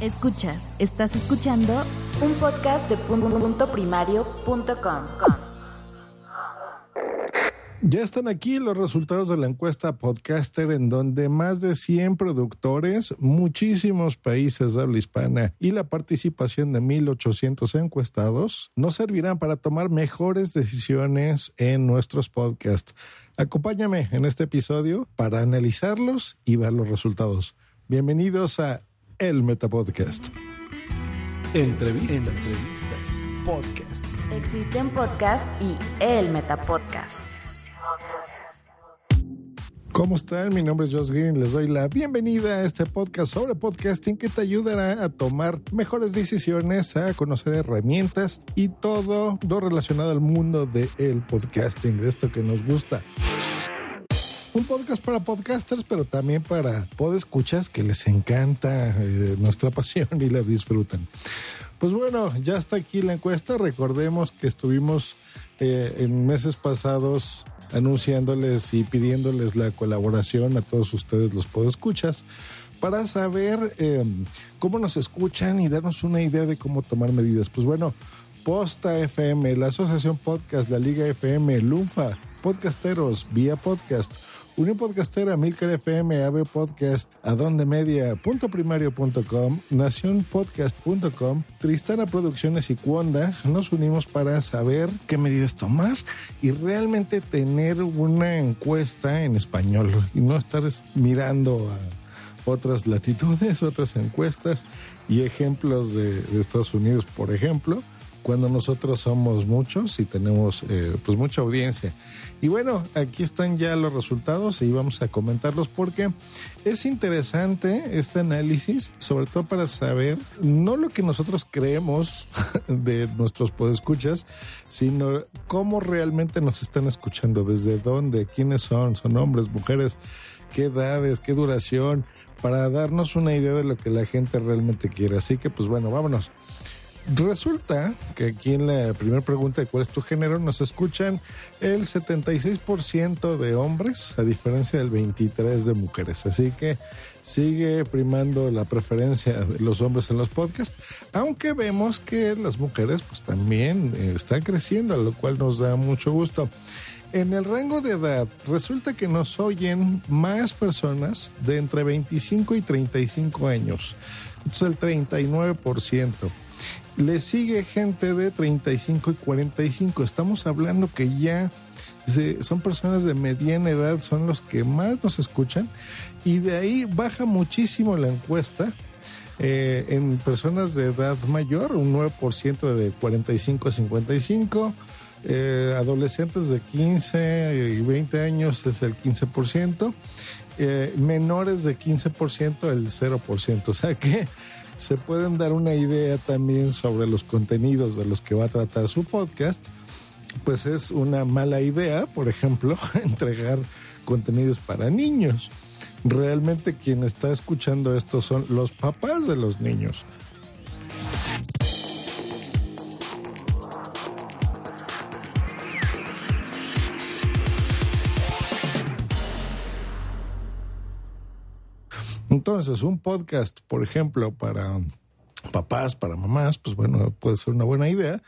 Escuchas, estás escuchando un podcast de punto primario.com. Ya están aquí los resultados de la encuesta Podcaster, en donde más de 100 productores, muchísimos países de habla hispana y la participación de 1,800 encuestados nos servirán para tomar mejores decisiones en nuestros podcasts. Acompáñame en este episodio para analizarlos y ver los resultados. Bienvenidos a El Metapodcast. Entrevistas. Entrevistas. Podcast. Existen podcasts y el Metapodcast. ¿Cómo están? Mi nombre es Josh Green. Les doy la bienvenida a este podcast sobre podcasting que te ayudará a tomar mejores decisiones, a conocer herramientas y todo lo relacionado al mundo del el podcasting, de esto que nos gusta. Un podcast para podcasters, pero también para podescuchas que les encanta eh, nuestra pasión y la disfrutan. Pues bueno, ya está aquí la encuesta. Recordemos que estuvimos eh, en meses pasados anunciándoles y pidiéndoles la colaboración a todos ustedes los podescuchas para saber eh, cómo nos escuchan y darnos una idea de cómo tomar medidas. Pues bueno, Posta FM, la Asociación Podcast, la Liga FM, Lunfa, Podcasteros, Vía Podcast, Unión Podcastera, Milcar FM, AB Podcast, Adonde Media, Punto Primario.com, Nacionpodcast.com, Tristana Producciones y Cuonda, nos unimos para saber qué medidas tomar y realmente tener una encuesta en español y no estar mirando a otras latitudes, otras encuestas y ejemplos de Estados Unidos, por ejemplo cuando nosotros somos muchos y tenemos eh, pues mucha audiencia. Y bueno, aquí están ya los resultados y vamos a comentarlos porque es interesante este análisis, sobre todo para saber no lo que nosotros creemos de nuestros podescuchas, sino cómo realmente nos están escuchando, desde dónde, quiénes son, son hombres, mujeres, qué edades, qué duración, para darnos una idea de lo que la gente realmente quiere. Así que pues bueno, vámonos. Resulta que aquí en la primera pregunta de cuál es tu género nos escuchan el 76% de hombres a diferencia del 23% de mujeres. Así que sigue primando la preferencia de los hombres en los podcasts, aunque vemos que las mujeres pues también eh, están creciendo, lo cual nos da mucho gusto. En el rango de edad, resulta que nos oyen más personas de entre 25 y 35 años. Entonces el 39%. Le sigue gente de 35 y 45. Estamos hablando que ya son personas de mediana edad, son los que más nos escuchan. Y de ahí baja muchísimo la encuesta. Eh, en personas de edad mayor, un 9% de 45 a 55. Eh, adolescentes de 15 y 20 años es el 15%. Eh, menores de 15% el 0%. O sea que se pueden dar una idea también sobre los contenidos de los que va a tratar su podcast, pues es una mala idea, por ejemplo, entregar contenidos para niños. Realmente quien está escuchando esto son los papás de los niños. Entonces, un podcast, por ejemplo, para papás, para mamás, pues bueno, puede ser una buena idea,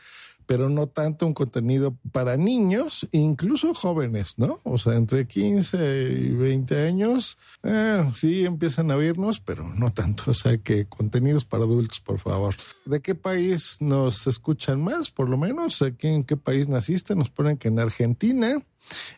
pero no tanto un contenido para niños, incluso jóvenes, ¿no? O sea, entre 15 y 20 años, eh, sí empiezan a oírnos, pero no tanto. O sea, que contenidos para adultos, por favor. ¿De qué país nos escuchan más? Por lo menos, aquí en qué país naciste, nos ponen que en Argentina.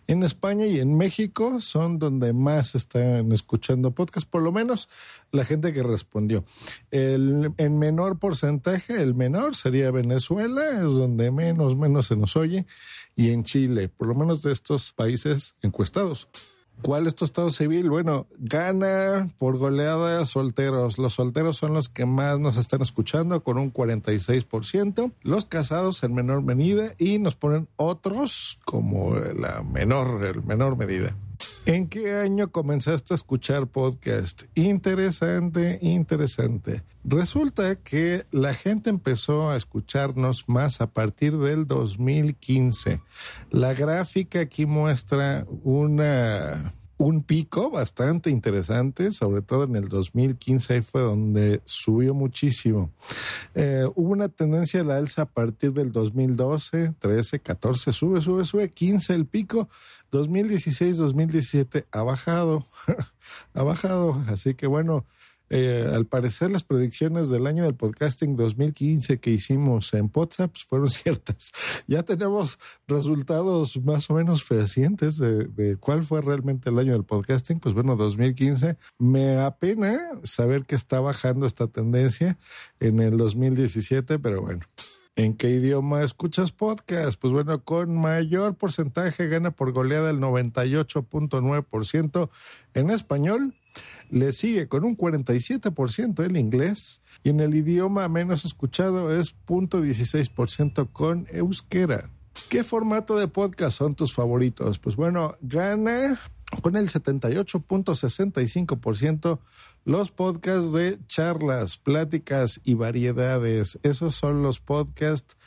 En España y en México son donde más están escuchando podcast, por lo menos la gente que respondió. El, en menor porcentaje, el menor sería Venezuela, es donde menos, menos se nos oye, y en Chile, por lo menos de estos países encuestados. ¿Cuál es tu estado civil? Bueno, gana por goleada solteros. Los solteros son los que más nos están escuchando con un 46%. Los casados en menor medida y nos ponen otros como la menor, el menor medida. ¿En qué año comenzaste a escuchar podcast? Interesante, interesante. Resulta que la gente empezó a escucharnos más a partir del 2015. La gráfica aquí muestra una un pico bastante interesante, sobre todo en el 2015, ahí fue donde subió muchísimo. Eh, hubo una tendencia a la alza a partir del 2012, 13, 14, sube, sube, sube, 15 el pico, 2016, 2017 ha bajado, ha bajado, así que bueno, eh, al parecer las predicciones del año del podcasting 2015 que hicimos en WhatsApp fueron ciertas. Ya tenemos resultados más o menos fehacientes de, de, cuál fue realmente el año del podcasting. Pues bueno, 2015. Me apena saber que está bajando esta tendencia en el 2017, pero bueno. ¿En qué idioma escuchas podcast? Pues bueno, con mayor porcentaje gana por goleada el 98.9% en español. Le sigue con un 47% el inglés y en el idioma menos escuchado es 0.16% con euskera. ¿Qué formato de podcast son tus favoritos? Pues bueno, gana con el 78.65% los podcasts de charlas, pláticas y variedades. Esos son los podcasts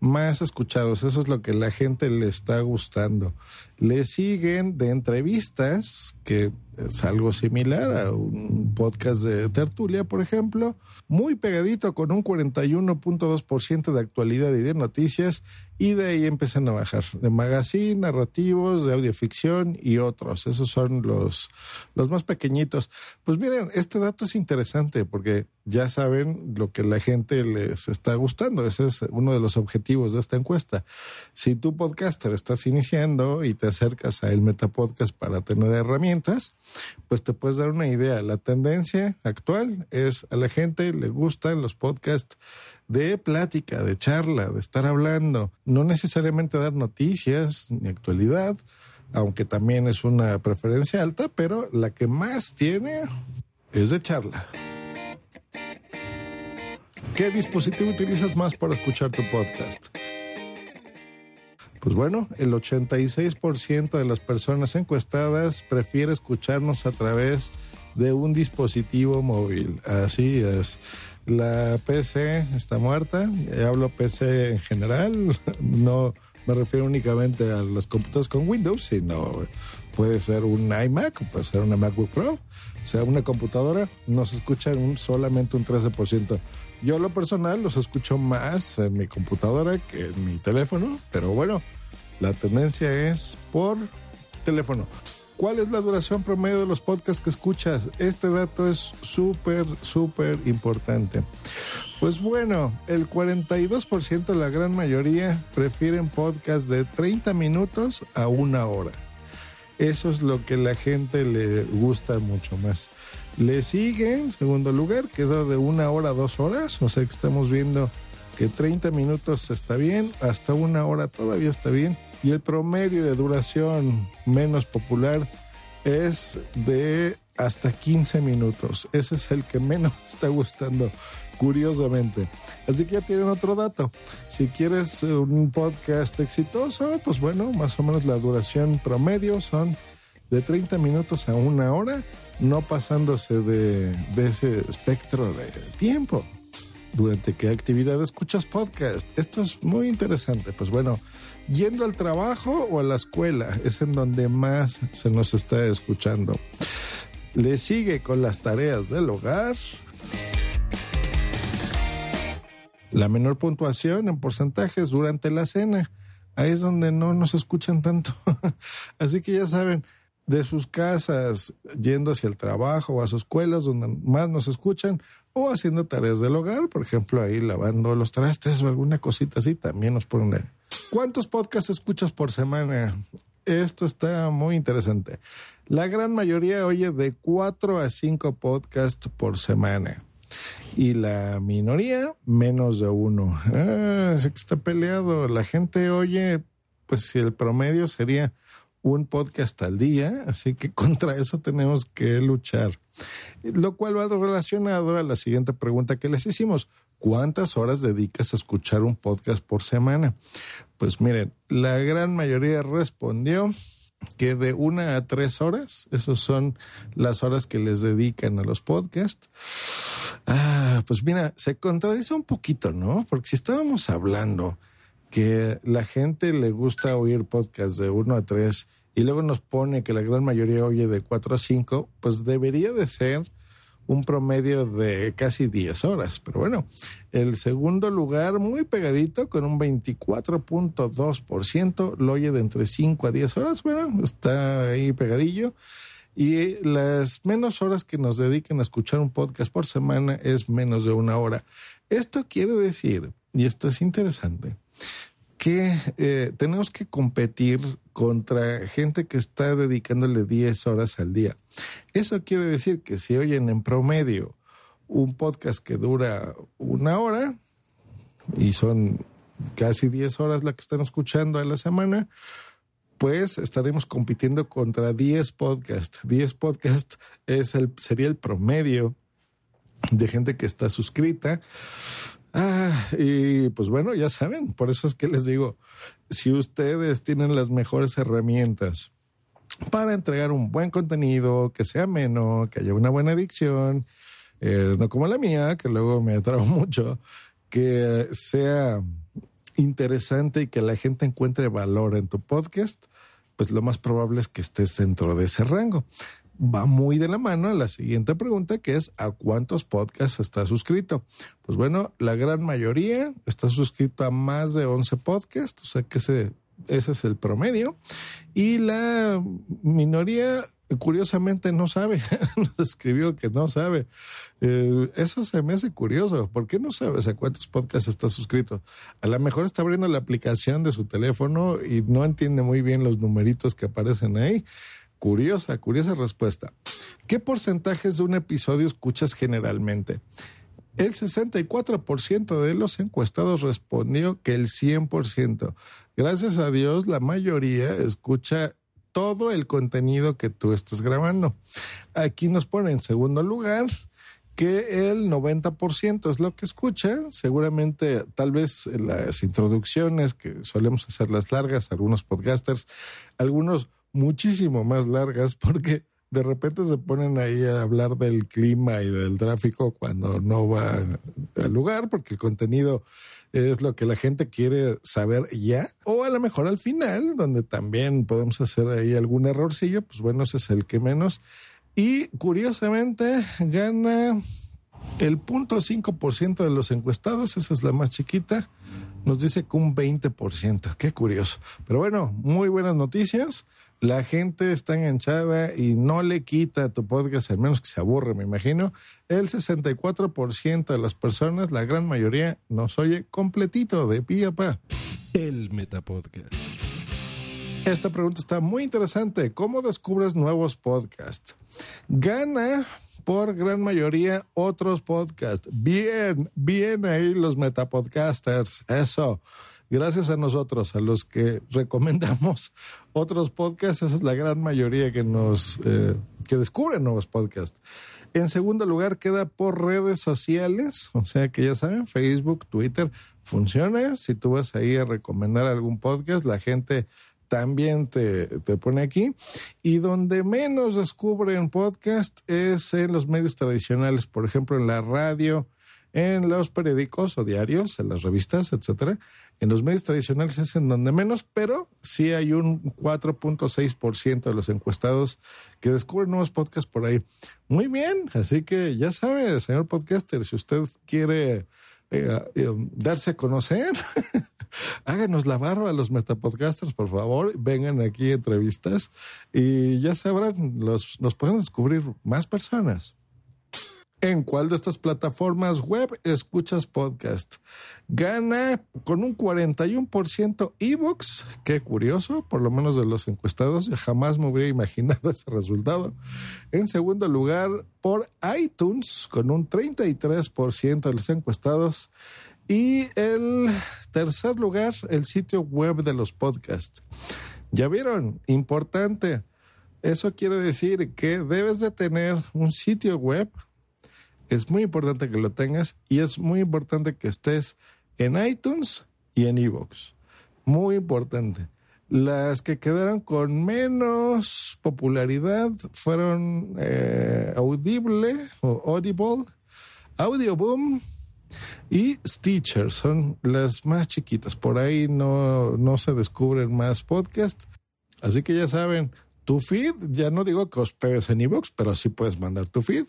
más escuchados. Eso es lo que la gente le está gustando. Le siguen de entrevistas, que es algo similar a un podcast de tertulia, por ejemplo, muy pegadito con un 41.2% de actualidad y de noticias, y de ahí empiezan a bajar, de magazine, narrativos, de audioficción y otros. Esos son los, los más pequeñitos. Pues miren, este dato es interesante porque ya saben lo que la gente les está gustando. Ese es uno de los objetivos de esta encuesta. Si tu podcaster estás iniciando y te acercas a el Metapodcast para tener herramientas, pues te puedes dar una idea. La tendencia actual es a la gente le gustan los podcasts de plática, de charla, de estar hablando, no necesariamente dar noticias ni actualidad, aunque también es una preferencia alta, pero la que más tiene es de charla. ¿Qué dispositivo utilizas más para escuchar tu podcast? Pues bueno, el 86% de las personas encuestadas prefiere escucharnos a través de un dispositivo móvil. Así es. La PC está muerta. Hablo PC en general. No me refiero únicamente a las computadoras con Windows, sino puede ser un iMac, puede ser una MacBook Pro. O sea, una computadora nos escucha un, solamente un 13%. Yo lo personal los escucho más en mi computadora que en mi teléfono, pero bueno, la tendencia es por teléfono. ¿Cuál es la duración promedio de los podcasts que escuchas? Este dato es súper, súper importante. Pues bueno, el 42%, la gran mayoría, prefieren podcasts de 30 minutos a una hora. Eso es lo que la gente le gusta mucho más. Le sigue, en segundo lugar, quedó de una hora a dos horas. O sea que estamos viendo que 30 minutos está bien, hasta una hora todavía está bien y el promedio de duración menos popular es de hasta 15 minutos. Ese es el que menos está gustando, curiosamente. Así que ya tienen otro dato. Si quieres un podcast exitoso, pues bueno, más o menos la duración promedio son de 30 minutos a una hora, no pasándose de, de ese espectro de tiempo. ¿Durante qué actividad escuchas podcast? Esto es muy interesante. Pues bueno, yendo al trabajo o a la escuela es en donde más se nos está escuchando. Le sigue con las tareas del hogar. La menor puntuación en porcentajes durante la cena. Ahí es donde no nos escuchan tanto. Así que ya saben, de sus casas, yendo hacia el trabajo o a sus escuelas donde más nos escuchan, o haciendo tareas del hogar, por ejemplo, ahí lavando los trastes o alguna cosita así, también nos ponen. ¿Cuántos podcasts escuchas por semana? Esto está muy interesante. La gran mayoría oye de cuatro a cinco podcasts por semana. Y la minoría, menos de uno. Ah, está peleado. La gente oye, pues si el promedio sería un podcast al día, así que contra eso tenemos que luchar. Lo cual va relacionado a la siguiente pregunta que les hicimos. ¿Cuántas horas dedicas a escuchar un podcast por semana? Pues miren, la gran mayoría respondió que de una a tres horas, esas son las horas que les dedican a los podcasts. Ah, pues mira, se contradice un poquito, ¿no? Porque si estábamos hablando que la gente le gusta oír podcasts de uno a tres y luego nos pone que la gran mayoría oye de cuatro a cinco, pues debería de ser un promedio de casi 10 horas. Pero bueno, el segundo lugar muy pegadito con un 24.2%, lo de entre 5 a 10 horas. Bueno, está ahí pegadillo. Y las menos horas que nos dediquen a escuchar un podcast por semana es menos de una hora. Esto quiere decir, y esto es interesante, que eh, tenemos que competir contra gente que está dedicándole 10 horas al día. Eso quiere decir que si oyen en promedio un podcast que dura una hora y son casi 10 horas la que están escuchando a la semana, pues estaremos compitiendo contra 10 podcasts. 10 podcasts es el, sería el promedio de gente que está suscrita. Ah, y pues bueno, ya saben, por eso es que les digo, si ustedes tienen las mejores herramientas para entregar un buen contenido, que sea ameno, que haya una buena adicción, eh, no como la mía, que luego me atrajo mucho, que sea interesante y que la gente encuentre valor en tu podcast, pues lo más probable es que estés dentro de ese rango va muy de la mano a la siguiente pregunta, que es ¿a cuántos podcasts está suscrito? Pues bueno, la gran mayoría está suscrito a más de 11 podcasts, o sea que ese, ese es el promedio. Y la minoría, curiosamente, no sabe. Nos escribió que no sabe. Eh, eso se me hace curioso. ¿Por qué no sabes a cuántos podcasts está suscrito? A lo mejor está abriendo la aplicación de su teléfono y no entiende muy bien los numeritos que aparecen ahí. Curiosa, curiosa respuesta. ¿Qué porcentajes de un episodio escuchas generalmente? El 64% de los encuestados respondió que el 100%. Gracias a Dios, la mayoría escucha todo el contenido que tú estás grabando. Aquí nos pone en segundo lugar que el 90% es lo que escucha. Seguramente, tal vez las introducciones que solemos hacer las largas, algunos podcasters, algunos muchísimo más largas porque de repente se ponen ahí a hablar del clima y del tráfico cuando no va al lugar porque el contenido es lo que la gente quiere saber ya. O a lo mejor al final, donde también podemos hacer ahí algún errorcillo, pues bueno, ese es el que menos. Y curiosamente gana el punto 5% de los encuestados, esa es la más chiquita, nos dice que un 20%. Qué curioso. Pero bueno, muy buenas noticias la gente está enganchada y no le quita tu podcast, al menos que se aburre, me imagino. El 64% de las personas, la gran mayoría, nos oye completito de pie a pa. El Metapodcast. Esta pregunta está muy interesante. ¿Cómo descubres nuevos podcasts? Gana por gran mayoría otros podcasts. Bien, bien ahí los metapodcasters. Eso gracias a nosotros, a los que recomendamos otros podcasts, esa es la gran mayoría que nos eh, que descubren nuevos podcasts. En segundo lugar queda por redes sociales, o sea que ya saben, Facebook, Twitter, funciona. Si tú vas ahí a recomendar algún podcast, la gente también te, te, pone aquí. Y donde menos descubren podcast es en los medios tradicionales, por ejemplo, en la radio, en los periódicos o diarios, en las revistas, etcétera. En los medios tradicionales es en donde menos, pero sí hay un 4.6% de los encuestados que descubren nuevos podcasts por ahí. Muy bien, así que ya sabe, señor podcaster, si usted quiere eh, eh, darse a conocer, háganos la barba a los metapodcasters, por favor, vengan aquí entrevistas y ya sabrán, los, nos pueden descubrir más personas. ¿En cuál de estas plataformas web escuchas podcast? Gana con un 41% ebooks. Qué curioso, por lo menos de los encuestados. jamás me hubiera imaginado ese resultado. En segundo lugar, por iTunes, con un 33% de los encuestados. Y el tercer lugar, el sitio web de los podcasts. Ya vieron, importante. Eso quiere decir que debes de tener un sitio web. Es muy importante que lo tengas y es muy importante que estés en iTunes y en iVoox. Muy importante. Las que quedaron con menos popularidad fueron eh, Audible o Audible, Audioboom y Stitcher. Son las más chiquitas. Por ahí no, no se descubren más podcasts. Así que ya saben, tu feed, ya no digo que hospedes en iVoox, pero sí puedes mandar tu feed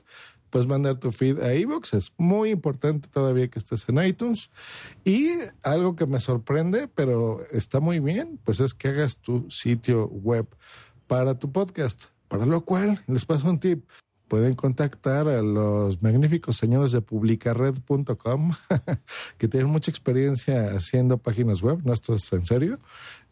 puedes mandar tu feed a iVoox. Es muy importante todavía que estés en iTunes. Y algo que me sorprende, pero está muy bien, pues es que hagas tu sitio web para tu podcast. Para lo cual les paso un tip pueden contactar a los magníficos señores de publicared.com que tienen mucha experiencia haciendo páginas web, no esto es en serio,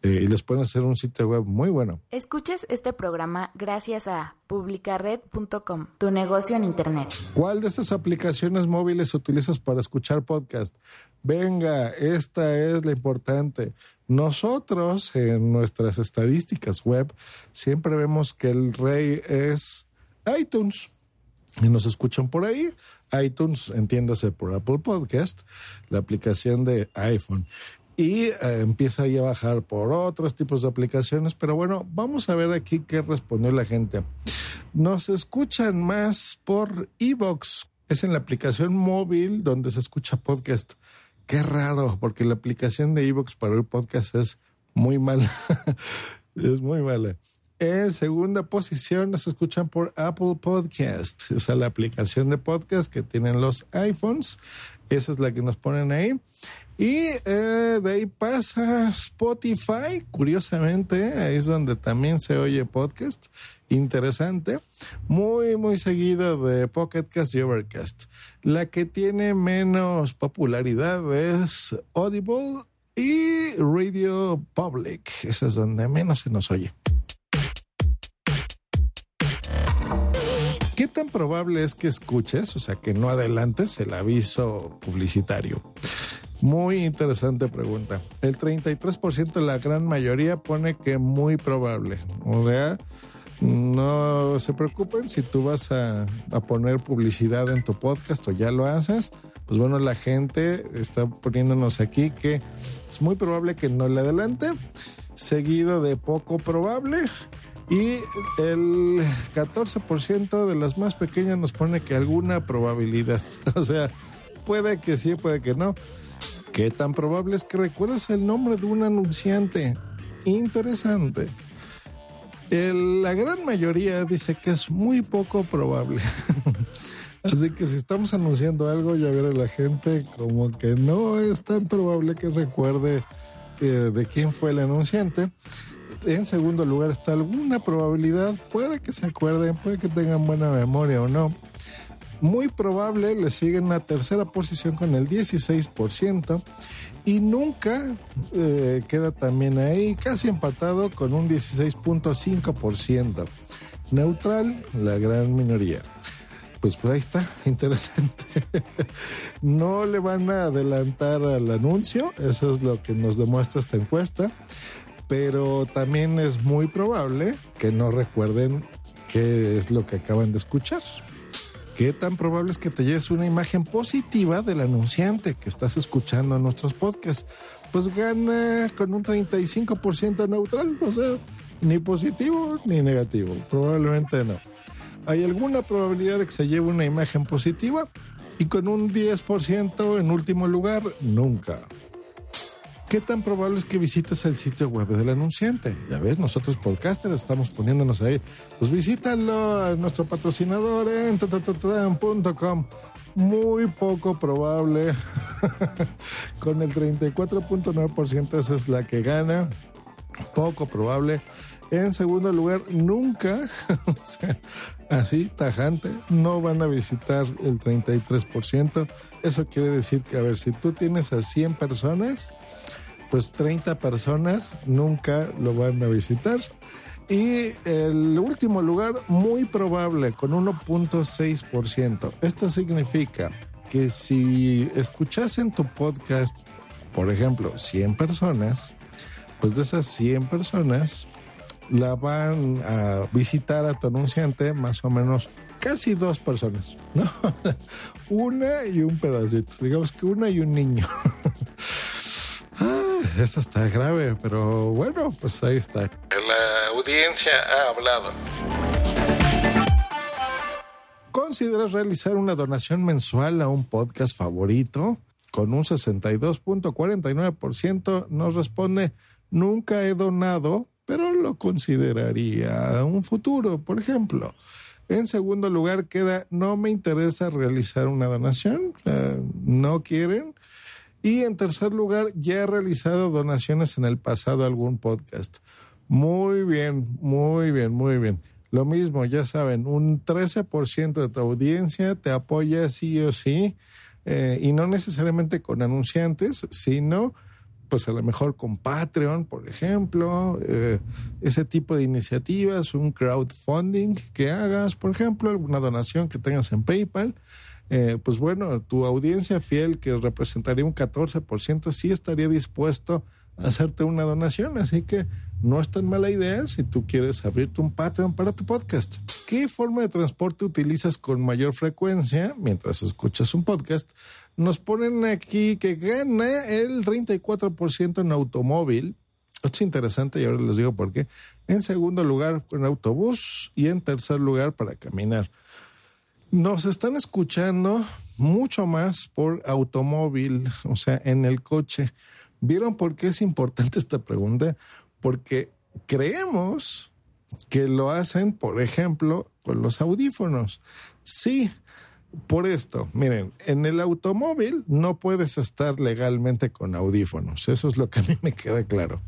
eh, y les pueden hacer un sitio web muy bueno. Escuches este programa gracias a publicared.com, tu negocio en Internet. ¿Cuál de estas aplicaciones móviles utilizas para escuchar podcast? Venga, esta es la importante. Nosotros en nuestras estadísticas web siempre vemos que el rey es iTunes. Y nos escuchan por ahí. iTunes, entiéndase por Apple Podcast, la aplicación de iPhone. Y eh, empieza ahí a bajar por otros tipos de aplicaciones. Pero bueno, vamos a ver aquí qué respondió la gente. Nos escuchan más por Evox. Es en la aplicación móvil donde se escucha podcast. Qué raro, porque la aplicación de Evox para el podcast es muy mala. es muy mala. En segunda posición nos escuchan por Apple Podcast, o sea, la aplicación de podcast que tienen los iPhones. Esa es la que nos ponen ahí. Y eh, de ahí pasa Spotify, curiosamente, ahí es donde también se oye podcast. Interesante. Muy, muy seguido de Pocketcast y Overcast. La que tiene menos popularidad es Audible y Radio Public. Esa es donde menos se nos oye. ¿Qué tan probable es que escuches, o sea, que no adelantes el aviso publicitario? Muy interesante pregunta. El 33% la gran mayoría pone que muy probable. O sea, no se preocupen si tú vas a, poner publicidad en tu podcast o ya lo haces. Pues bueno, la gente está poniéndonos aquí que es muy probable que no le adelante, seguido de poco probable y el 14% de las más pequeñas nos pone que alguna probabilidad. O sea, puede que sí, puede que no. ¿Qué tan probable es que recuerdes el nombre de un anunciante? Interesante. la gran mayoría dice que es muy poco probable. Así que si estamos anunciando algo, ya verá la gente como que no es tan probable que recuerde eh, de quién fue el anunciante en segundo lugar está alguna probabilidad, puede que se acuerden, puede que tengan buena memoria o no. Muy probable le siguen la tercera posición con el 16% y nunca eh, queda también ahí, casi empatado con un 16.5%. Neutral, la gran minoría. Pues, pues ahí está, interesante. no le van a adelantar al anuncio, eso es lo que nos demuestra esta encuesta pero también es muy probable que no recuerden qué es lo que acaban de escuchar. ¿Qué tan probable es que te lleves una imagen positiva del anunciante que estás escuchando en nuestros podcasts? Pues gana con un 35% neutral, o sea, ni positivo ni negativo, probablemente no. Hay alguna probabilidad de que se lleve una imagen positiva y con un 10% en último lugar, nunca. ¿Qué tan probable es que visites el sitio web del anunciante? Ya ves, nosotros podcasters estamos poniéndonos ahí. Pues visítalo a nuestro patrocinador en. Muy poco probable. Con el 34.9% esa es la que gana. Poco probable. En segundo lugar, nunca, o sea, así tajante, no van a visitar el 33%. Eso quiere decir que, a ver, si tú tienes a 100 personas, pues 30 personas nunca lo van a visitar. Y el último lugar, muy probable, con 1.6%. Esto significa que si escuchasen tu podcast, por ejemplo, 100 personas, pues de esas 100 personas, la van a visitar a tu anunciante más o menos casi dos personas, ¿no? una y un pedacito, digamos que una y un niño. eso está grave, pero bueno, pues ahí está. La audiencia ha hablado. ¿Consideras realizar una donación mensual a un podcast favorito? Con un 62.49% nos responde, nunca he donado, pero lo consideraría un futuro, por ejemplo. En segundo lugar queda, no me interesa realizar una donación, no quieren. Y en tercer lugar, ya he realizado donaciones en el pasado a algún podcast. Muy bien, muy bien, muy bien. Lo mismo, ya saben, un 13% de tu audiencia te apoya sí o sí, eh, y no necesariamente con anunciantes, sino pues a lo mejor con Patreon, por ejemplo, eh, ese tipo de iniciativas, un crowdfunding que hagas, por ejemplo, alguna donación que tengas en PayPal. Eh, pues bueno, tu audiencia fiel que representaría un 14% sí estaría dispuesto a hacerte una donación, así que no es tan mala idea si tú quieres abrirte un Patreon para tu podcast. ¿Qué forma de transporte utilizas con mayor frecuencia mientras escuchas un podcast? Nos ponen aquí que gana el 34% en automóvil. Esto es interesante y ahora les digo por qué. En segundo lugar, con autobús y en tercer lugar para caminar. Nos están escuchando mucho más por automóvil, o sea, en el coche. ¿Vieron por qué es importante esta pregunta? Porque creemos que lo hacen, por ejemplo, con los audífonos. Sí, por esto, miren, en el automóvil no puedes estar legalmente con audífonos, eso es lo que a mí me queda claro.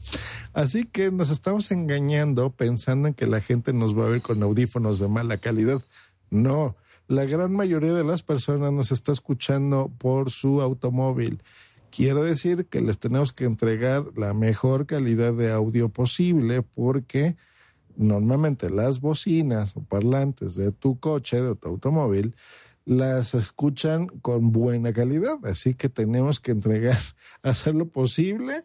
Así que nos estamos engañando pensando en que la gente nos va a ver con audífonos de mala calidad. No, la gran mayoría de las personas nos está escuchando por su automóvil. Quiere decir que les tenemos que entregar la mejor calidad de audio posible porque normalmente las bocinas o parlantes de tu coche, de tu automóvil, las escuchan con buena calidad. Así que tenemos que entregar, hacer lo posible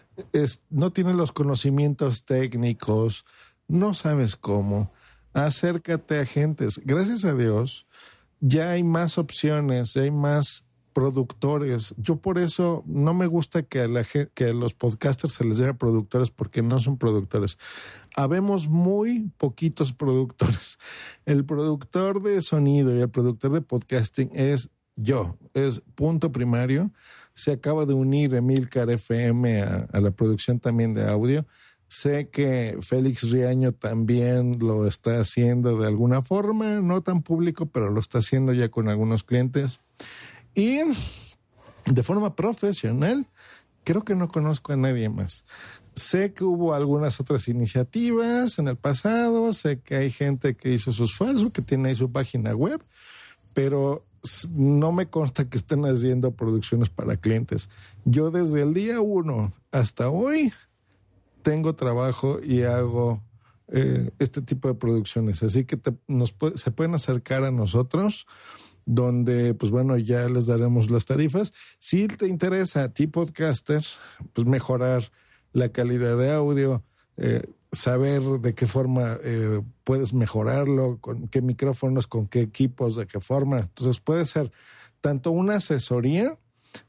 no tienes los conocimientos técnicos, no sabes cómo, acércate a agentes. Gracias a Dios, ya hay más opciones, ya hay más productores. Yo por eso no me gusta que a, los podcasters se les llame productores porque no son productores. Habemos muy poquitos productores. El productor de sonido y el productor de podcasting es yo, es punto primario se acaba de unir Emilcar FM a, la producción también de audio. Sé que Félix Riaño también lo está haciendo de alguna forma, no tan público, pero lo está haciendo ya con algunos clientes. Y de forma profesional, creo que no conozco a nadie más. Sé que hubo algunas otras iniciativas en el pasado, sé que hay gente que hizo su esfuerzo, que tiene ahí su página web, pero no me consta que estén haciendo producciones para clientes. Yo desde el día uno hasta hoy tengo trabajo y hago eh, este tipo de producciones. Así que se pueden acercar a nosotros donde, pues bueno, ya les daremos las tarifas. Si te interesa a ti, podcaster, pues mejorar la calidad de audio, eh, saber de qué forma eh, puedes mejorarlo, con qué micrófonos, con qué equipos, de qué forma. Entonces puede ser tanto una asesoría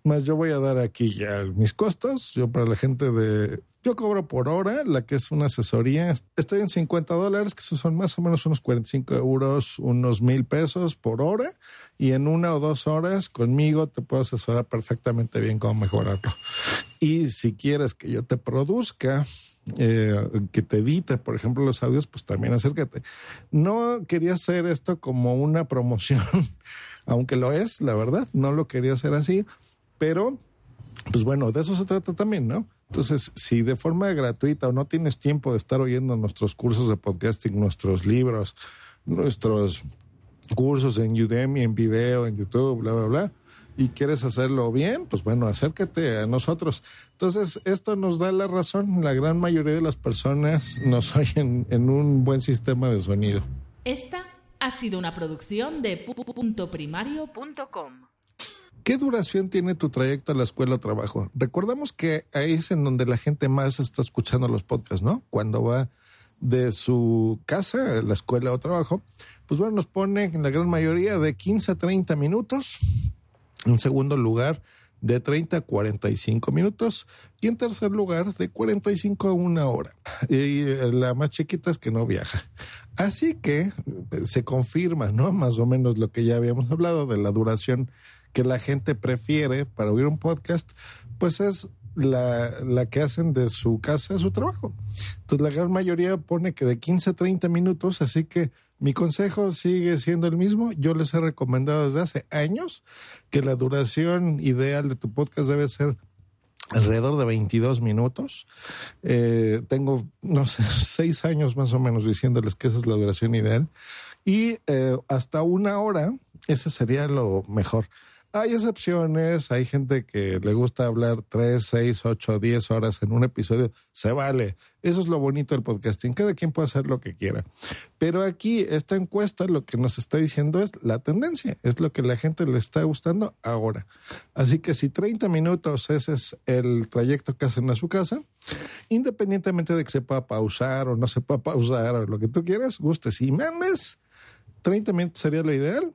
Más yo voy a dar aquí ya mis costos. Yo para la gente de... Yo cobro por hora, la que es una asesoría. Estoy en 50 dólares, que son más o menos unos 45 euros, unos mil pesos por hora. Y en una o dos horas conmigo te puedo asesorar perfectamente bien cómo mejorarlo. Y si quieres que yo te produzca, eh, que te edite, por ejemplo, los audios, pues también acércate. No quería hacer esto como una promoción, aunque lo es, la verdad, no lo quería hacer así, pero pues bueno, de eso se trata también, ¿no? Entonces, si de forma gratuita o no tienes tiempo de estar oyendo nuestros cursos de podcasting, nuestros libros, nuestros cursos en Udemy, en video, en YouTube, bla, bla, bla, y quieres hacerlo bien, pues bueno, acércate a nosotros. Entonces, esto nos da la razón. La gran mayoría de las personas nos oyen en un buen sistema de sonido. Esta ha sido una producción de pu.primario.com. ¿Qué duración tiene tu trayecto a la escuela o trabajo? Recordamos que ahí es en donde la gente más está escuchando los podcasts, ¿no? Cuando va de su casa la escuela o trabajo, pues bueno, nos pone en la gran mayoría de 15 a 30 minutos. En segundo lugar, de 30 a 45 minutos. Y en tercer lugar, de 45 a una hora. Y la más chiquita es que no viaja. Así que se confirma, ¿no? Más o menos lo que ya habíamos hablado de la duración que la gente prefiere para oír un podcast, pues es la, la, que hacen de su casa a su trabajo. Entonces la gran mayoría pone que de 15 a 30 minutos, así que mi consejo sigue siendo el mismo. Yo les he recomendado desde hace años que la duración ideal de tu podcast debe ser alrededor de 22 minutos. Eh, tengo, no sé, seis años más o menos diciéndoles que esa es la duración ideal. Y eh, hasta una hora, ese sería lo mejor. Hay excepciones, hay gente que le gusta hablar tres, seis, ocho, diez horas en un episodio, se vale. Eso es lo bonito del podcasting, cada quien puede hacer lo que quiera. Pero aquí esta encuesta lo que nos está diciendo es la tendencia, es lo que la gente le está gustando ahora. Así que si 30 minutos ese es el trayecto que hacen a su casa, independientemente de que se pueda pausar o no se pueda pausar o lo que tú quieras, gustes y mandes, 30 minutos sería lo ideal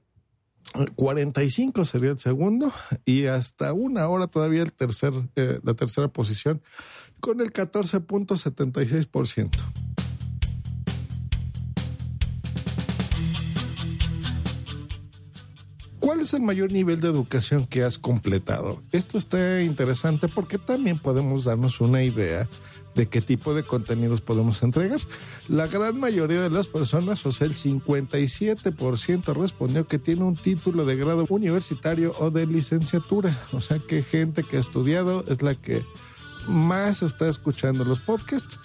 45 sería el segundo y hasta una hora todavía el tercer, eh, la tercera posición con el 14.76%. ¿Cuál es el mayor nivel de educación que has completado? Esto está interesante porque también podemos darnos una idea de qué tipo de contenidos podemos entregar. La gran mayoría de las personas, o sea, el 57% respondió que tiene un título de grado universitario o de licenciatura. O sea, que gente que ha estudiado es la que más está escuchando los podcasts.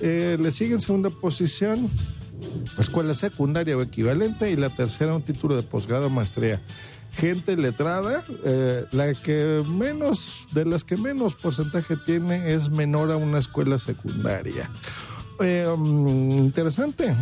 Eh, le sigue en segunda posición escuela secundaria o equivalente y la tercera un título de posgrado maestría gente letrada, eh, la que menos, de las que menos porcentaje tiene es menor a una escuela secundaria. Eh, um, interesante,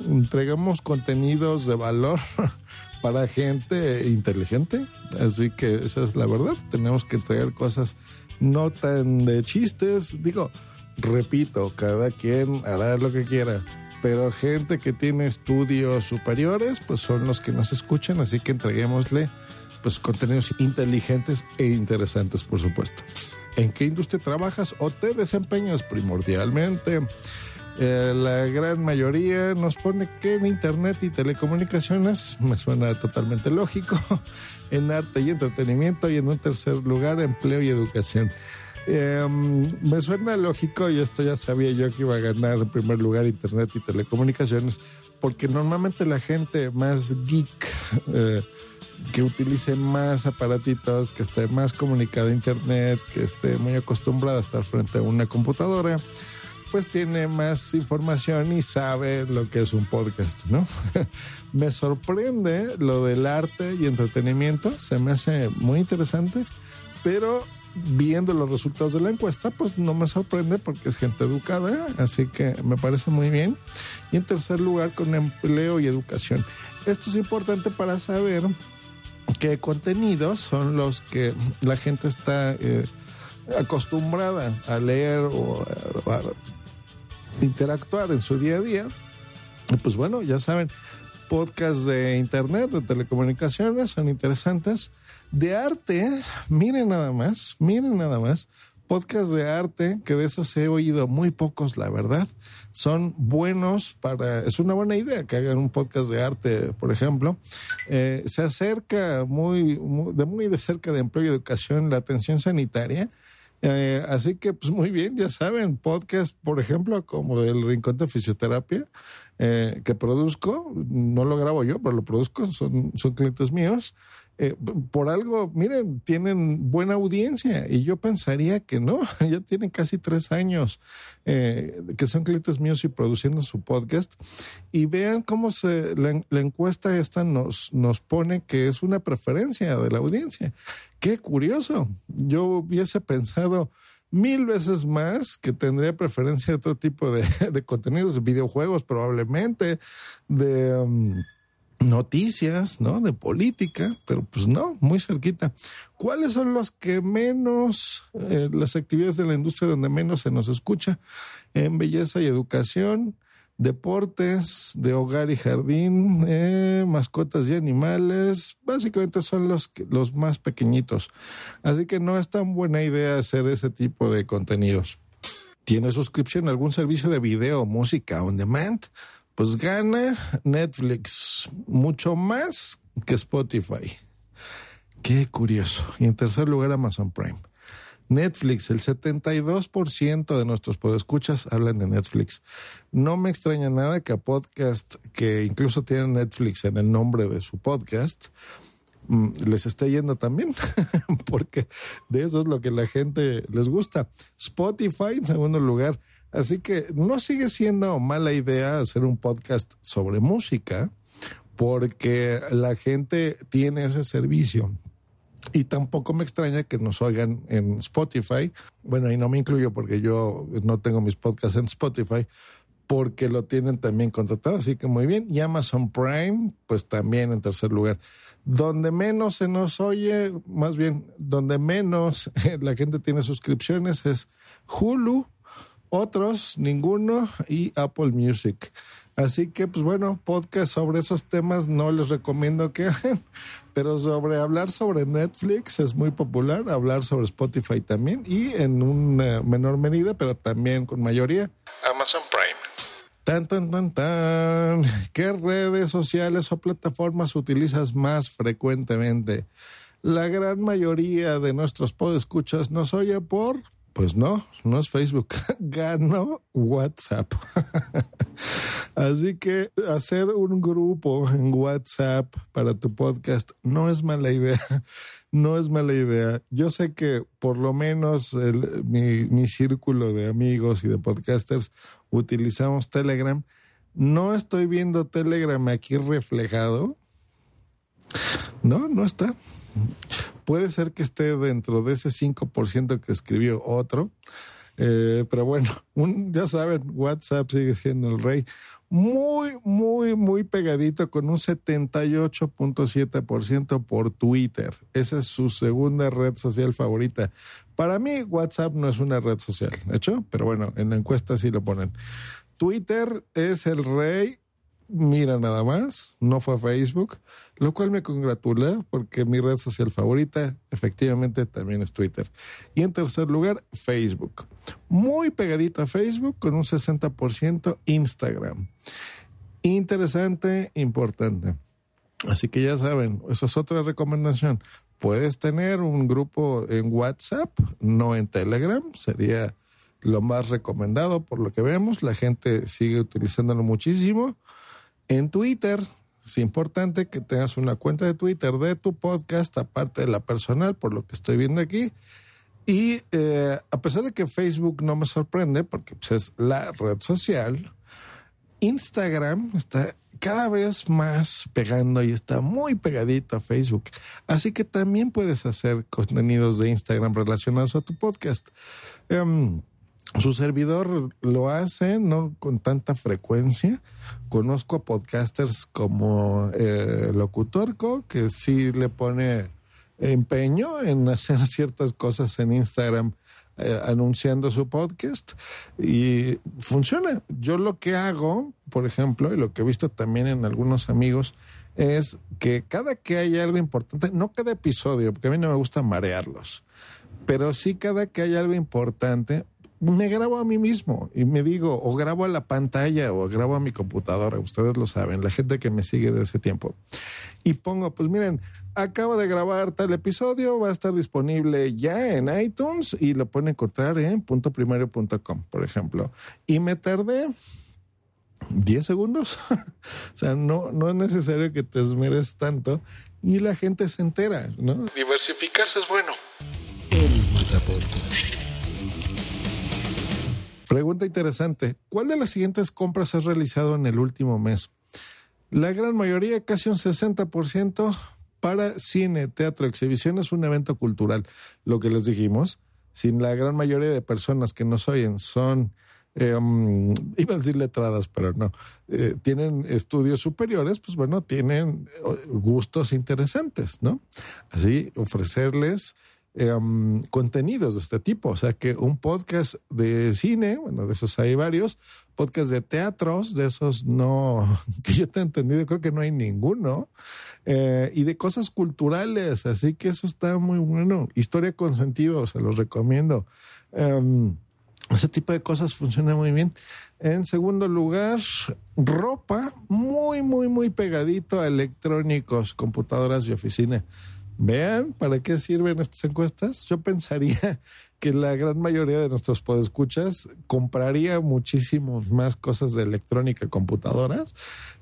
entregamos contenidos de valor para gente inteligente, así que esa es la verdad, tenemos que entregar cosas no tan de chistes, digo, repito, cada quien hará lo que quiera pero gente que tiene estudios superiores, pues son los que nos escuchan, así que entreguémosle pues contenidos inteligentes e interesantes, por supuesto. ¿En qué industria trabajas o te desempeñas primordialmente? Eh, la gran mayoría nos pone que en Internet y telecomunicaciones, me suena totalmente lógico, en arte y entretenimiento y en un tercer lugar, empleo y educación. Em, me suena lógico y esto ya sabía yo que iba a ganar en primer lugar Internet y telecomunicaciones, porque normalmente la gente más geek, eh, que utilice más aparatitos, que esté más comunicada a Internet, que esté muy acostumbrada a estar frente a una computadora, pues tiene más información y sabe lo que es un podcast, ¿no? me sorprende lo del arte y entretenimiento, se me hace muy interesante, pero viendo los resultados de la encuesta, pues no me sorprende porque es gente educada, así que me parece muy bien. Y en tercer lugar, con empleo y educación. Esto es importante para saber qué contenidos son los que la gente está eh, acostumbrada a leer o a, interactuar en su día a día. Y pues bueno, ya saben, podcasts de internet, de telecomunicaciones, son interesantes. De arte, miren nada más, miren nada más. Podcasts de arte, que de esos he oído muy pocos, la verdad. Son buenos para, es una buena idea que hagan un podcast de arte, por ejemplo. Eh, se acerca muy, muy, de muy de cerca de empleo y educación la atención sanitaria. Eh, así que, pues muy bien, ya saben, podcast, por ejemplo, como del Rincón de Fisioterapia, eh, que produzco, no lo grabo yo, pero lo produzco, son, son clientes míos. Eh, por algo, miren, tienen buena audiencia y yo pensaría que no, ya tienen casi tres años eh, que son clientes míos y produciendo su podcast y vean cómo se la, encuesta esta nos, nos pone que es una preferencia de la audiencia. Qué curioso, yo hubiese pensado mil veces más que tendría preferencia de otro tipo de, de contenidos, de videojuegos probablemente, de... Um, noticias, ¿no? De política, pero pues no, muy cerquita. ¿Cuáles son los que menos, eh, las actividades de la industria donde menos se nos escucha? En belleza y educación, deportes, de hogar y jardín, eh, mascotas y animales, básicamente son los, los más pequeñitos. Así que no es tan buena idea hacer ese tipo de contenidos. ¿Tiene suscripción algún servicio de video, música on demand? Pues gana Netflix mucho más que Spotify. Qué curioso. Y en tercer lugar, Amazon Prime. Netflix, el 72% de nuestros podescuchas hablan de Netflix. No me extraña nada que a podcast que incluso tienen Netflix en el nombre de su podcast les esté yendo también, porque de eso es lo que la gente les gusta. Spotify en segundo lugar. Así que no sigue siendo mala idea hacer un podcast sobre música, porque la gente tiene ese servicio. Y tampoco me extraña que nos oigan en Spotify. Bueno, y no me incluyo porque yo no tengo mis podcasts en Spotify, porque lo tienen también contratado, así que muy bien. Y Amazon Prime, pues también en tercer lugar. Donde menos se nos oye, más bien, donde menos la gente tiene suscripciones es Hulu, otros, ninguno, y Apple Music. Así que, pues bueno, podcast sobre esos temas no les recomiendo que hagan, pero sobre hablar sobre Netflix es muy popular, hablar sobre Spotify también y en una menor medida, pero también con mayoría, Amazon Prime. Tan, tan, tan, tan. ¿Qué redes sociales o plataformas utilizas más frecuentemente? La gran mayoría de nuestros podescuchas nos oye por pues no, no es Facebook. Ganó WhatsApp. Así que hacer un grupo en WhatsApp para tu podcast no es mala idea. No es mala idea. Yo sé que por lo menos mi, mi círculo de amigos y de podcasters utilizamos Telegram. No estoy viendo Telegram aquí reflejado. No, no está. Puede ser que esté dentro de ese 5% que escribió otro. Eh, pero bueno, un, ya saben, WhatsApp sigue siendo el rey. Muy, muy, muy pegadito con un 78.7% por Twitter. Esa es su segunda red social favorita. Para mí, WhatsApp no es una red social, ¿de hecho? Pero bueno, en la encuesta sí lo ponen. Twitter es el rey mira nada más, no fue a Facebook, lo cual me congratula porque mi red social favorita efectivamente también es Twitter. Y en tercer lugar, Facebook. Muy pegadito a Facebook con un 60% Instagram. Interesante, importante. Así que ya saben, esa es otra recomendación. Puedes tener un grupo en WhatsApp, no en Telegram, sería lo más recomendado por lo que vemos. La gente sigue utilizándolo muchísimo. En Twitter, es importante que tengas una cuenta de Twitter de tu podcast, aparte de la personal, por lo que estoy viendo aquí. Y eh, a pesar de que Facebook no me sorprende, porque pues, es la red social, Instagram está cada vez más pegando y está muy pegadito a Facebook. Así que también puedes hacer contenidos de Instagram relacionados a tu podcast. Um, su servidor lo hace, no con tanta frecuencia. Conozco a podcasters como eh, Locutorco, que sí le pone empeño en hacer ciertas cosas en Instagram eh, anunciando su podcast y funciona. Yo lo que hago, por ejemplo, y lo que he visto también en algunos amigos, es que cada que hay algo importante, no cada episodio, porque a mí no me gusta marearlos, pero sí cada que hay algo importante, me grabo a mí mismo y me digo, o grabo a la pantalla o grabo a mi computadora, ustedes lo saben, la gente que me sigue de ese tiempo. Y pongo, pues miren, acabo de grabar tal episodio, va a estar disponible ya en iTunes y lo pueden encontrar en puntoprimario.com, por ejemplo. Y me tardé 10 segundos. o sea, no, no es necesario que te esmeres tanto y la gente se entera, ¿no? Diversificarse es bueno. Pregunta interesante. ¿Cuál de las siguientes compras has realizado en el último mes? La gran mayoría, casi un 60%, para cine, teatro, exhibiciones, un evento cultural. Lo que les dijimos, si la gran mayoría de personas que nos oyen son, eh, um, iba a decir letradas, pero no, eh, tienen estudios superiores, pues bueno, tienen eh, gustos interesantes, ¿no? Así, ofrecerles um, contenidos de este tipo. O sea que un podcast de cine, bueno, de esos hay varios, podcast de teatros, de esos no, que yo te he entendido, creo que no hay ninguno, eh, y de cosas culturales, así que eso está muy bueno. Historia con sentido, se los recomiendo. Um, ese tipo de cosas funciona muy bien. En segundo lugar, ropa muy, muy, muy pegadito a electrónicos, computadoras y oficina. Vean para qué sirven estas encuestas. Yo pensaría que la gran mayoría de nuestros podescuchas compraría muchísimos más cosas de electrónica, computadoras,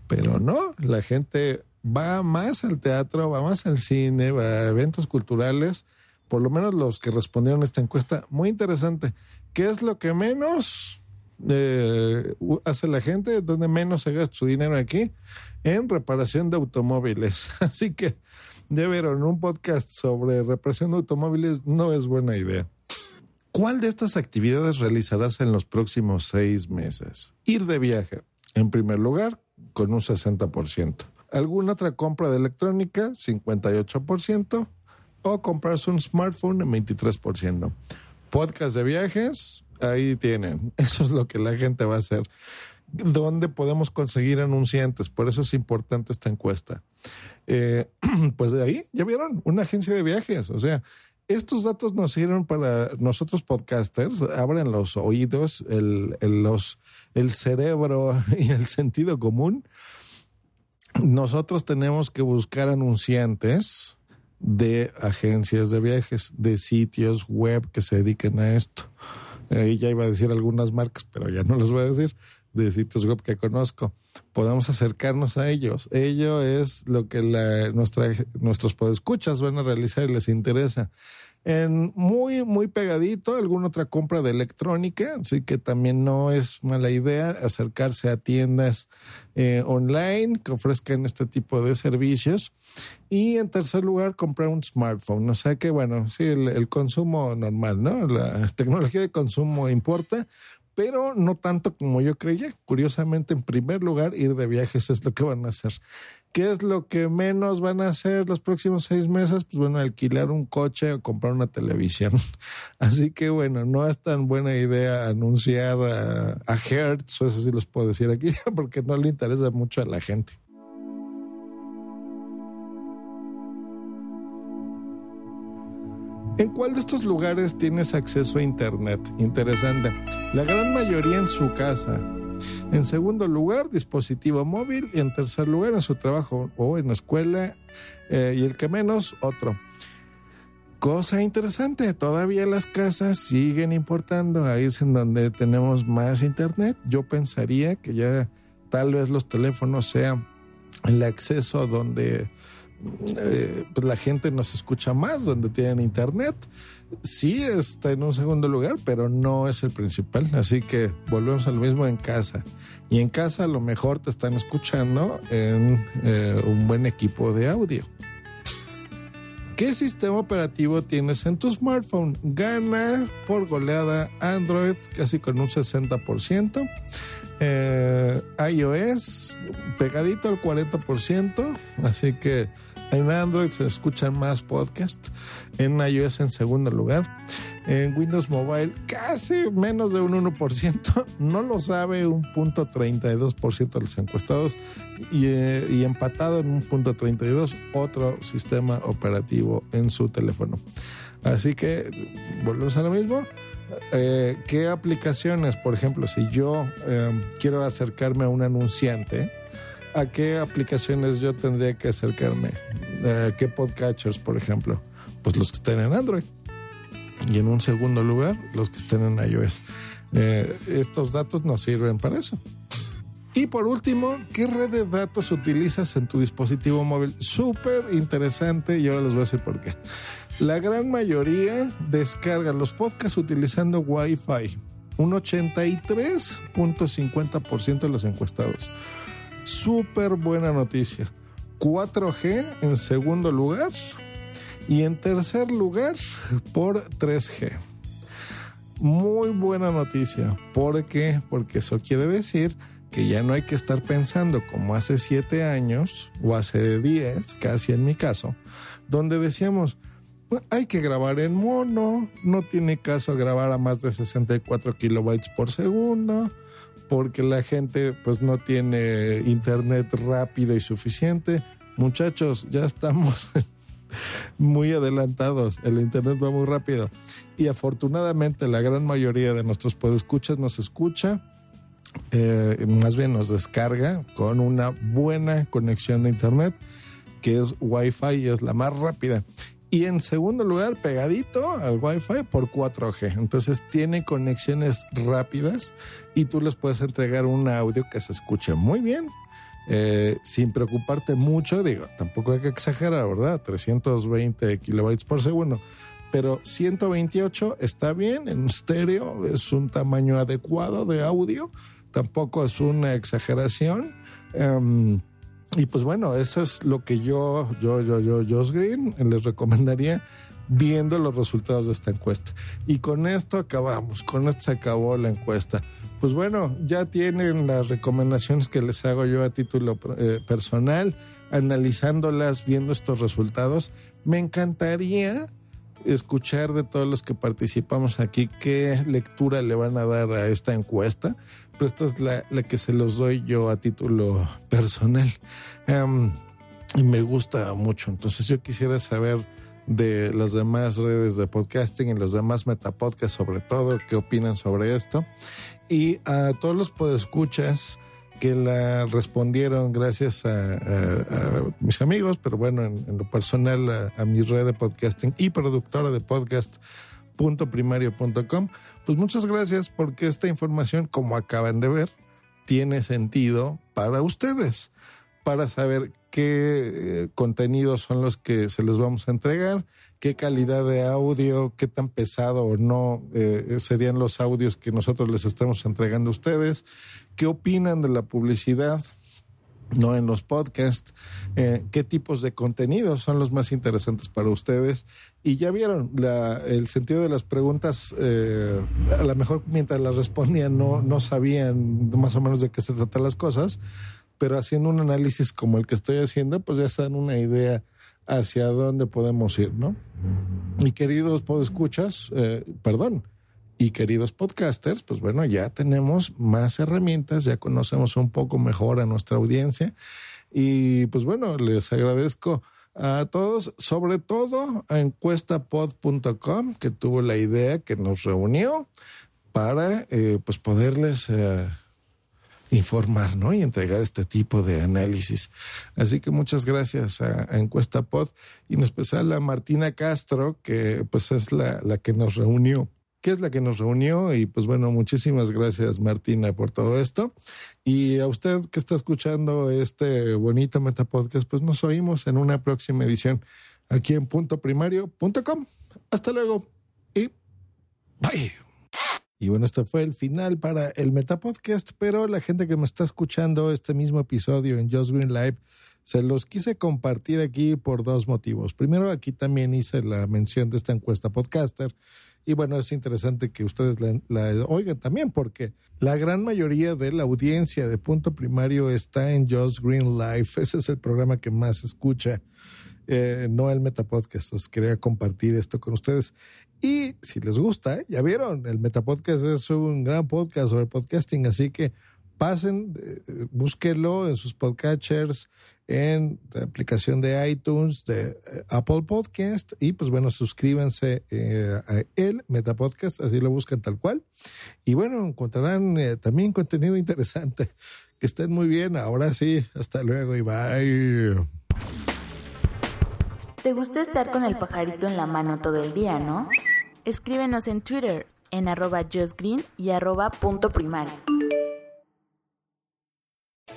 pero no, la gente va más al teatro, va más al cine, va a eventos culturales, por lo menos los que respondieron a esta encuesta, muy interesante. ¿Qué es lo que menos eh, hace la gente? ¿Dónde menos se gasta su dinero aquí? En reparación de automóviles. Así que ya vieron, un podcast sobre represión de automóviles no es buena idea. ¿Cuál de estas actividades realizarás en los próximos seis meses? Ir de viaje, en primer lugar, con un 60%. ¿Alguna otra compra de electrónica? 58%. O comprarse un smartphone en 23%. Podcast de viajes, ahí tienen. Eso es lo que la gente va a hacer. ¿Dónde podemos conseguir anunciantes? Por eso es importante esta encuesta. Eh, pues de ahí, ya vieron, una agencia de viajes. O sea, estos datos nos sirven para nosotros podcasters, abren los oídos, el, los, el cerebro y el sentido común. Nosotros tenemos que buscar anunciantes de agencias de viajes, de sitios web que se dediquen a esto. Ahí ya iba a decir algunas marcas, pero ya no los voy a decir de sitios web que conozco, podamos acercarnos a ellos. Ello es lo que la, nuestra, nuestros podescuchas van a realizar y les interesa. En muy, muy pegadito, alguna otra compra de electrónica, así que también no es mala idea acercarse a tiendas eh, online que ofrezcan este tipo de servicios. Y en tercer lugar, comprar un smartphone. O sea que, bueno, sí, el, el consumo normal, ¿no? La tecnología de consumo importa, pero no tanto como yo creía. Curiosamente, en primer lugar, ir de viajes es lo que van a hacer. ¿Qué es lo que menos van a hacer los próximos seis meses? Pues bueno, alquilar un coche o comprar una televisión. Así que bueno, no es tan buena idea anunciar a, a Hertz, o eso sí los puedo decir aquí, porque no le interesa mucho a la gente. ¿En cuál de estos lugares tienes acceso a Internet? Interesante. La gran mayoría en su casa. En segundo lugar, dispositivo móvil. Y en tercer lugar, en su trabajo o en la escuela. Eh, y el que menos, otro. Cosa interesante, todavía las casas siguen importando. Ahí es en donde tenemos más Internet. Yo pensaría que ya tal vez los teléfonos sean el acceso donde eh, pues la gente nos escucha más donde tienen internet. Sí está en un segundo lugar, pero no es el principal. Así que volvemos al mismo en casa. Y en casa a lo mejor te están escuchando en eh, un buen equipo de audio. ¿Qué sistema operativo tienes en tu smartphone? Gana por goleada Android casi con un 60%. Eh, iOS pegadito al 40%. Así que En Android se escuchan más podcasts. En iOS en segundo lugar. En Windows Mobile casi menos de un 1%. No lo sabe un punto 32% de los encuestados. Y, eh, y empatado en un punto 32 otro sistema operativo en su teléfono. Así que volvemos a lo mismo. Eh, ¿Qué aplicaciones, por ejemplo, si yo eh, quiero acercarme a un anunciante, ¿a qué aplicaciones yo tendría que acercarme? Eh, ¿Qué podcatchers, por ejemplo? Pues los que estén en Android. Y en un segundo lugar, los que estén en iOS. Eh, estos datos nos sirven para eso. Y por último, ¿qué red de datos utilizas en tu dispositivo móvil? Súper interesante y ahora les voy a decir por qué. La gran mayoría descarga los podcasts utilizando Wi-Fi. Un 83.50% de los encuestados. Súper buena noticia. 4G en segundo lugar y en tercer lugar por 3G. Muy buena noticia. ¿Por qué? Porque eso quiere decir que ya no hay que estar pensando como hace siete años o hace diez, casi en mi caso, donde decíamos, hay que grabar en mono, no tiene caso grabar a más de 64 kilobytes por segundo, porque la gente pues no tiene internet rápido y suficiente. Muchachos, ya estamos muy adelantados, el internet va muy rápido y afortunadamente la gran mayoría de nuestros podescuchas nos escucha eh, más bien nos descarga con una buena conexión de internet que es Wi-Fi y es la más rápida. Y en segundo lugar, pegadito al Wi-Fi por 4G. Entonces tiene conexiones rápidas y tú les puedes entregar un audio que se escuche muy bien. Eh, sin preocuparte mucho, digo, tampoco hay que exagerar, ¿verdad? 320 kilobytes por segundo pero 128 está bien en estéreo, es un tamaño adecuado de audio, tampoco es una exageración. Um, y pues bueno, eso es lo que yo, yo, yo, yo, Josh Green, les recomendaría viendo los resultados de esta encuesta. Y con esto acabamos, con esto se acabó la encuesta. Pues bueno, ya tienen las recomendaciones que les hago yo a título eh, personal, analizándolas, viendo estos resultados. Me encantaría escuchar de todos los que participamos aquí qué lectura le van a dar a esta encuesta, pero esta es la, la que se los doy yo a título personal. Um, y me gusta mucho. Entonces yo quisiera saber de las demás redes de podcasting y los demás metapodcasts sobre todo, qué opinan sobre esto. Y a todos los podescuchas que la respondieron gracias a, mis amigos, pero bueno, en, lo personal a, a, mi red de podcasting y productora de podcast.primario.com. Pues muchas gracias porque esta información, como acaban de ver, tiene sentido para ustedes, para saber qué eh, contenidos son los que se les vamos a entregar, qué calidad de audio, qué tan pesado o no eh, serían los audios que nosotros les estamos entregando a ustedes, qué opinan de la publicidad, no en los podcasts, eh, qué tipos de contenidos son los más interesantes para ustedes. Y ya vieron, la, el sentido de las preguntas, eh, a lo mejor mientras las respondían no, no sabían más o menos de qué se tratan las cosas, pero haciendo un análisis como el que estoy haciendo, pues ya se dan una idea hacia dónde podemos ir, ¿no? Y queridos podescuchas, eh, perdón, y queridos podcasters, pues bueno, ya tenemos más herramientas, ya conocemos un poco mejor a nuestra audiencia y pues bueno, les agradezco a todos, sobre todo a encuestapod.com que tuvo la idea que nos reunió para eh, pues poderles eh, informar, ¿no? Y entregar este tipo de análisis. Así que muchas gracias a, a Encuesta Pod y en especial a Martina Castro, que pues es la, la que nos reunió que es la que nos reunió. Y pues bueno, muchísimas gracias Martina por todo esto. Y a usted que está escuchando este bonito Metapodcast, pues nos oímos en una próxima edición aquí en puntoprimario.com. Hasta luego y bye. Y bueno, este fue el final para el Metapodcast, pero la gente que me está escuchando este mismo episodio en Just Green Live, se los quise compartir aquí por dos motivos. Primero, aquí también hice la mención de esta encuesta podcaster y bueno, es interesante que ustedes la, oigan también porque la gran mayoría de la audiencia de punto primario está en Just Green Life. Ese es el programa que más escucha eh, no el Metapodcast. Os quería compartir esto con ustedes. Y si les gusta, ¿eh? ya vieron, el Metapodcast es un gran podcast sobre podcasting, así que pasen, eh, búsquenlo en sus podcatchers, en la aplicación de iTunes, de eh, Apple Podcast, y pues bueno, suscríbanse eh, a el Metapodcast, así lo buscan tal cual. Y bueno, encontrarán eh, también contenido interesante. Que estén muy bien, ahora sí, hasta luego y bye. ¿Te gusta estar con el pajarito en la mano todo el día, no? Escríbenos en Twitter en arroba justgreen y arroba punto primario.